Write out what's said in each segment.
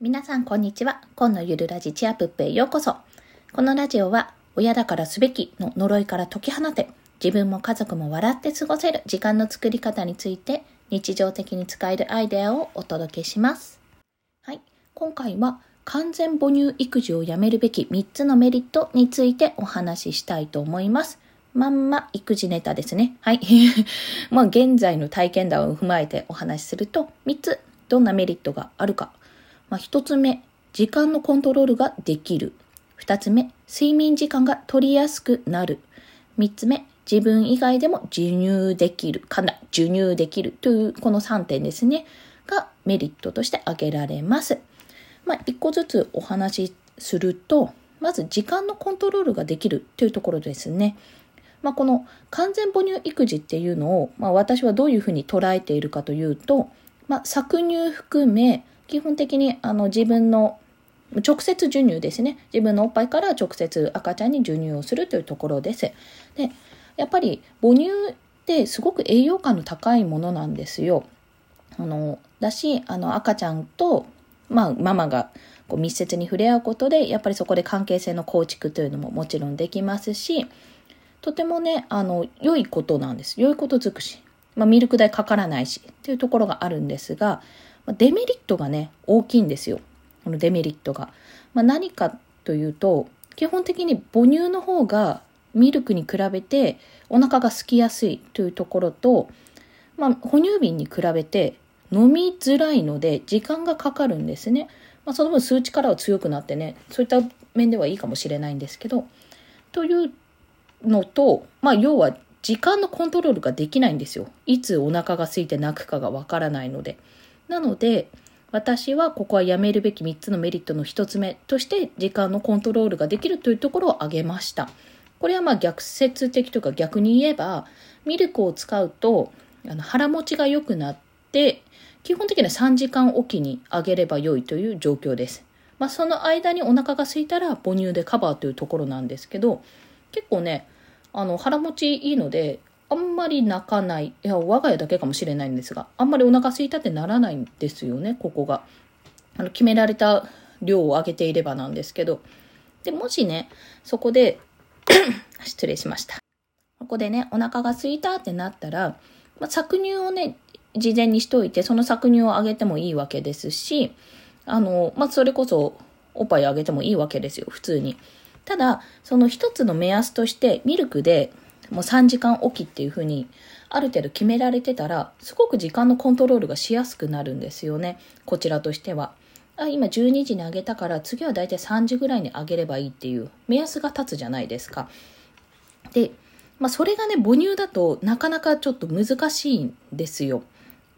皆さんこんにちは。今のゆるラジチアプップへようこそ。このラジオは、親だからすべきの呪いから解き放て、自分も家族も笑って過ごせる時間の作り方について、日常的に使えるアイデアをお届けします。はい。今回は、完全母乳育児をやめるべき3つのメリットについてお話ししたいと思います。まんま育児ネタですね。はい。まあ現在の体験談を踏まえてお話しすると、3つどんなメリットがあるかまあ、一つ目、時間のコントロールができる。二つ目、睡眠時間が取りやすくなる。三つ目、自分以外でも授乳できる。かな、授乳できるというこの3点ですね。がメリットとして挙げられます。まあ、一個ずつお話しすると、まず時間のコントロールができるというところですね。まあ、この完全母乳育児っていうのを、まあ、私はどういうふうに捉えているかというと、まあ、搾乳含め、基本的にあの自分の直接授乳ですね。自分のおっぱいから直接赤ちゃんに授乳をするというところです。で、やっぱり母乳ってすごく栄養価の高いものなんですよ。あの、だし、あの赤ちゃんと、まあ、ママがこう密接に触れ合うことで、やっぱりそこで関係性の構築というのももちろんできますし、とてもね、あの、良いことなんです。良いこと尽くし。まあ、ミルク代かからないし、っていうところがあるんですが、デメリットがね、大きいんですよ。このデメリットが。まあ、何かというと、基本的に母乳の方がミルクに比べてお腹が空きやすいというところと、まあ、哺乳瓶に比べて飲みづらいので時間がかかるんですね。まあ、その分数値からは強くなってね、そういった面ではいいかもしれないんですけど、というのと、まあ、要は時間のコントロールができないんですよ。いつお腹が空いて泣くかがわからないので。なので、私はここはやめるべき3つのメリットの1つ目として時間のコントロールができるというところを挙げました。これはまあ逆説的というか逆に言えばミルクを使うとあの腹持ちが良くなって基本的には3時間おきにあげれば良いという状況です。まあ、その間にお腹が空いたら母乳でカバーというところなんですけど結構ねあの腹持ちいいのであんまり泣かない。いや、我が家だけかもしれないんですが、あんまりお腹空いたってならないんですよね、ここが。あの、決められた量を上げていればなんですけど。で、もしね、そこで 失礼しました。ここでね、お腹が空いたってなったら、まあ、搾乳をね、事前にしといて、その搾乳をあげてもいいわけですし、あの、まあ、それこそ、おっぱいあげてもいいわけですよ、普通に。ただ、その一つの目安として、ミルクでもう3時間おきっていうふうにある程度決められてたらすごく時間のコントロールがしやすくなるんですよね。こちらとしては。あ今12時にあげたから次はだいたい3時ぐらいにあげればいいっていう目安が立つじゃないですか。で、まあ、それがね母乳だとなかなかちょっと難しいんですよ。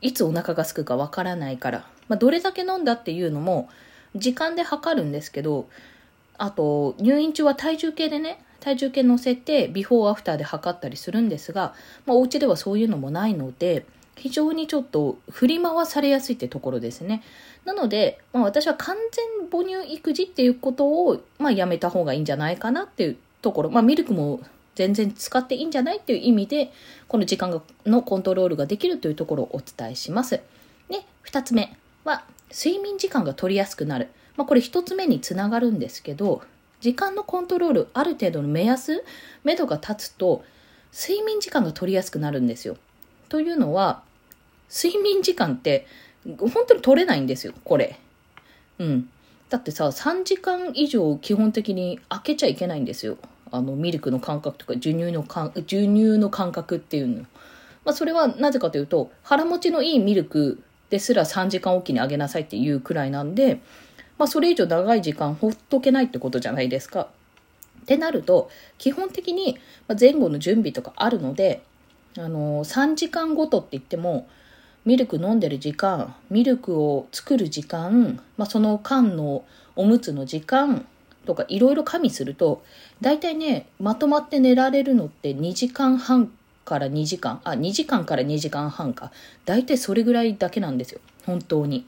いつお腹がすくかわからないから、まあ、どれだけ飲んだっていうのも時間で測るんですけどあと入院中は体重計でね体重計乗せてビフォーアフターで測ったりするんですが、まあ、お家ではそういうのもないので非常にちょっと振り回されやすいってところですね。なので、まあ、私は完全母乳育児っていうことを、まあ、やめた方がいいんじゃないかなっていうところ、まあ、ミルクも全然使っていいんじゃないっていう意味で、この時間のコントロールができるというところをお伝えします。で、二つ目は、睡眠時間が取りやすくなる。まあ、これ一つ目につながるんですけど、時間のコントロール、ある程度の目安、目処が立つと、睡眠時間が取りやすくなるんですよ。というのは、睡眠時間って、本当に取れないんですよ、これ。うん。だってさ、3時間以上基本的に開けちゃいけないんですよ。あの、ミルクの感覚とか、授乳の感、授乳の感覚っていうの。まあ、それはなぜかというと、腹持ちのいいミルクですら3時間おきにあげなさいっていうくらいなんで、まあ、それ以上長い時間ほっとけないってことじゃないですか。ってなると、基本的に前後の準備とかあるので、あの3時間ごとって言っても、ミルク飲んでる時間、ミルクを作る時間、まあ、その間のおむつの時間とかいろいろ加味すると、大体ね、まとまって寝られるのって2時間半から2時間、あ、2時間から2時間半か。大体それぐらいだけなんですよ。本当に。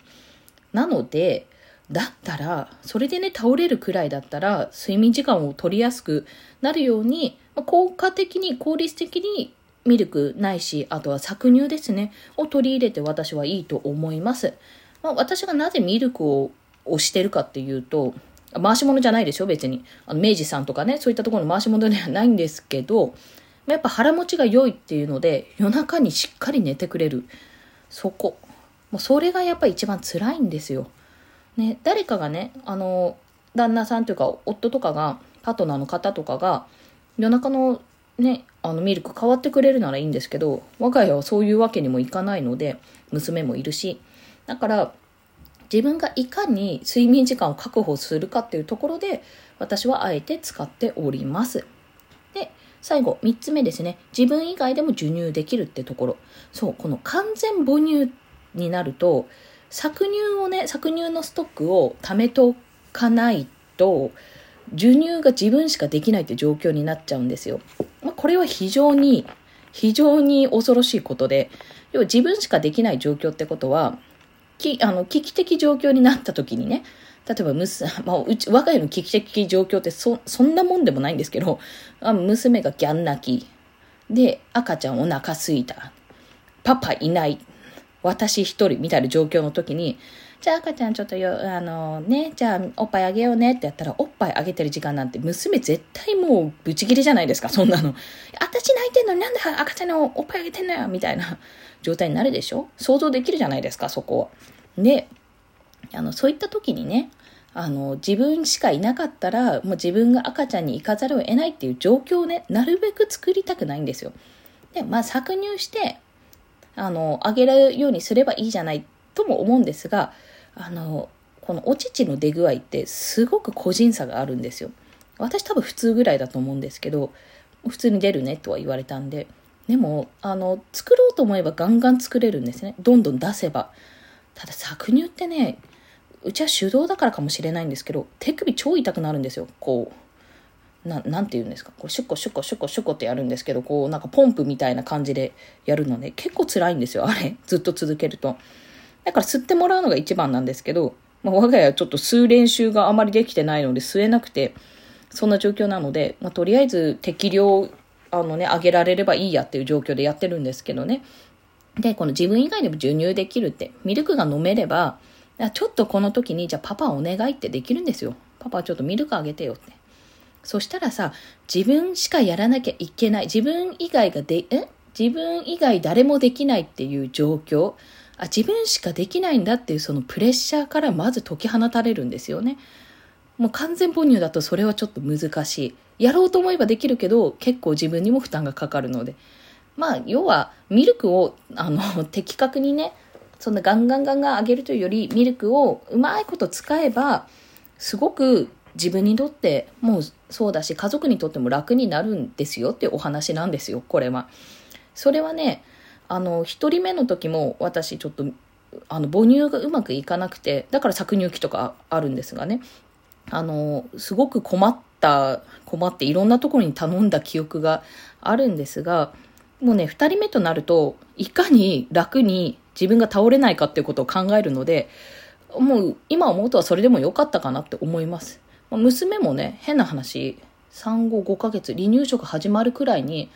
なので、だったら、それでね、倒れるくらいだったら、睡眠時間を取りやすくなるように、効果的に、効率的にミルクないし、あとは搾乳ですね、を取り入れて私はいいと思います。まあ、私がなぜミルクををしてるかっていうと、回し物じゃないでしょ別に。あの、明治さんとかね、そういったところの回し物ではないんですけど、やっぱ腹持ちが良いっていうので、夜中にしっかり寝てくれる。そこ。もうそれがやっぱ一番辛いんですよ。ね、誰かがね、あの、旦那さんというか、夫とかが、パートナーの方とかが、夜中のね、あのミルク変わってくれるならいいんですけど、我が家はそういうわけにもいかないので、娘もいるし。だから、自分がいかに睡眠時間を確保するかっていうところで、私はあえて使っております。で、最後、3つ目ですね。自分以外でも授乳できるってところ。そう、この完全母乳になると、搾乳をね、搾乳のストックを貯めとかないと、授乳が自分しかできないって状況になっちゃうんですよ。まあ、これは非常に、非常に恐ろしいことで、要は自分しかできない状況ってことは、きあの危機的状況になった時にね、例えばむす、まあ、うち、我が家の危機的状況ってそ、そんなもんでもないんですけど、あ娘がギャン泣き。で、赤ちゃんお腹すいた。パパいない。私一人みたいな状況の時に、じゃあ赤ちゃんちょっとよ、あのね、じゃあおっぱいあげようねってやったら、おっぱいあげてる時間なんて娘絶対もうブチギレじゃないですか、そんなの。私泣いてんのになんで赤ちゃんのおっぱいあげてんのよみたいな状態になるでしょ？想像できるじゃないですか、そこは。で、あの、そういった時にね、あの、自分しかいなかったら、もう自分が赤ちゃんに行かざるを得ないっていう状況をね、なるべく作りたくないんですよ。で、まあ、搾乳して、あの、あげるようにすればいいじゃないとも思うんですが、あの、このお乳の出具合ってすごく個人差があるんですよ。私多分普通ぐらいだと思うんですけど、普通に出るねとは言われたんで、でも、あの、作ろうと思えばガンガン作れるんですね。どんどん出せば。ただ搾乳ってね、うちは手動だからかもしれないんですけど、手首超痛くなるんですよ。こう、ななんて言うんですか？こうシュコシュコシュコシュコってやるんですけど、こうなんかポンプみたいな感じでやるので、結構辛いんですよ。あれ。ずっと続けると。だから吸ってもらうのが一番なんですけど、まあ、我が家はちょっと吸う練習があまりできてないので吸えなくて、そんな状況なので、まあ、とりあえず適量、あのね、上げられればいいやっていう状況でやってるんですけどね。で、この自分以外でも授乳できるって、ミルクが飲めれば、ちょっとこの時に、じゃあパパお願いってできるんですよ。パパちょっとミルクあげてよって。そしたらさ、自分しかやらなきゃいけない。自分以外がで、え？自分以外誰もできないっていう状況。あ、自分しかできないんだっていうそのプレッシャーからまず解き放たれるんですよね。もう完全母乳だとそれはちょっと難しい。やろうと思えばできるけど、結構自分にも負担がかかるので。まあ、要は、ミルクを、あの、的確にね、そんなガンガンガンガン上げるというより、ミルクをうまいこと使えば、すごく自分にとってもうそうだし、家族にとっても楽になるんですよっていうお話なんですよ、これは。それはね、あの、一人目の時も私ちょっと、あの、母乳がうまくいかなくて、だから搾乳機とかあるんですがね、あの、すごく困った、困っていろんなところに頼んだ記憶があるんですが、もうね、二人目となると、いかに楽に自分が倒れないかっていうことを考えるので、もう今思うとはそれでも良かったかなって思います。娘もね、変な話、産後5ヶ月、離乳食始まるくらいに、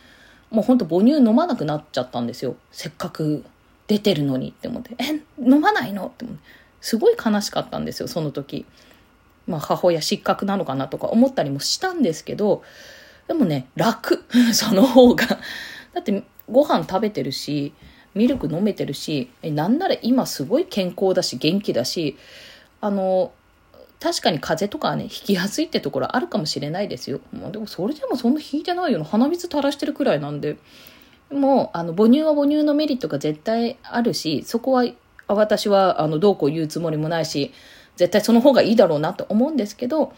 もうほんと母乳飲まなくなっちゃったんですよ。せっかく出てるのにって思って。え、飲まないの？って思って。すごい悲しかったんですよ、その時。まあ母親失格なのかなとか思ったりもしたんですけど、でもね、楽。その方が。だってご飯食べてるし、ミルク飲めてるし、え、なんなら今すごい健康だし、元気だし、あの、確かに風邪とかはね、引きやすいってところあるかもしれないですよ。まあ、でもそれでもそんな引いてないよな鼻水垂らしてるくらいなんで。もう、あの、母乳は母乳のメリットが絶対あるし、そこは、私は、あの、どうこう言うつもりもないし、絶対その方がいいだろうなと思うんですけど、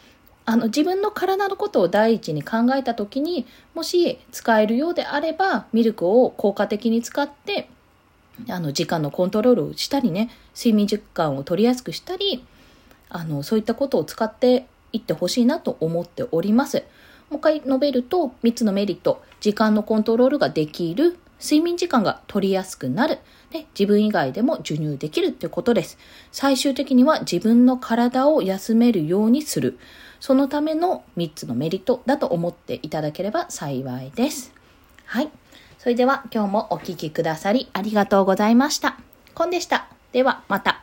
あの、自分の体のことを第一に考えた時に、もし使えるようであれば、ミルクを効果的に使って、あの、時間のコントロールをしたりね、睡眠時間を取りやすくしたり、あの、そういったことを使っていってほしいなと思っております。もう一回述べると、3つのメリット。時間のコントロールができる。睡眠時間が取りやすくなる。で、自分以外でも授乳できるってことです。最終的には自分の体を休めるようにする。そのための3つのメリットだと思っていただければ幸いです。はい。それでは今日もお聴きくださりありがとうございました。コンでした。ではまた。